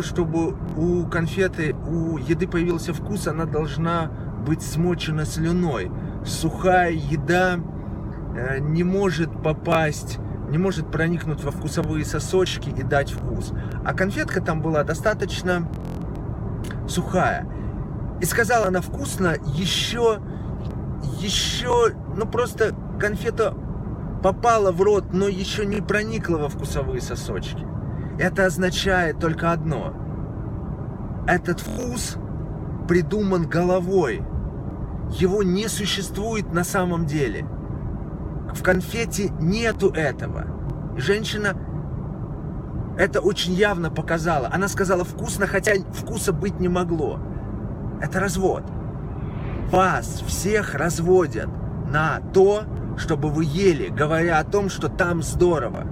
чтобы у конфеты, у еды появился вкус, она должна быть смочена слюной. Сухая еда э, не может попасть, не может проникнуть во вкусовые сосочки и дать вкус. А конфетка там была достаточно сухая. И сказала она вкусно еще, еще, ну просто конфета попала в рот, но еще не проникла во вкусовые сосочки. Это означает только одно. Этот вкус придуман головой. Его не существует на самом деле. В конфете нету этого. Женщина это очень явно показала. Она сказала вкусно, хотя вкуса быть не могло. Это развод. Вас всех разводят на то, чтобы вы ели, говоря о том, что там здорово.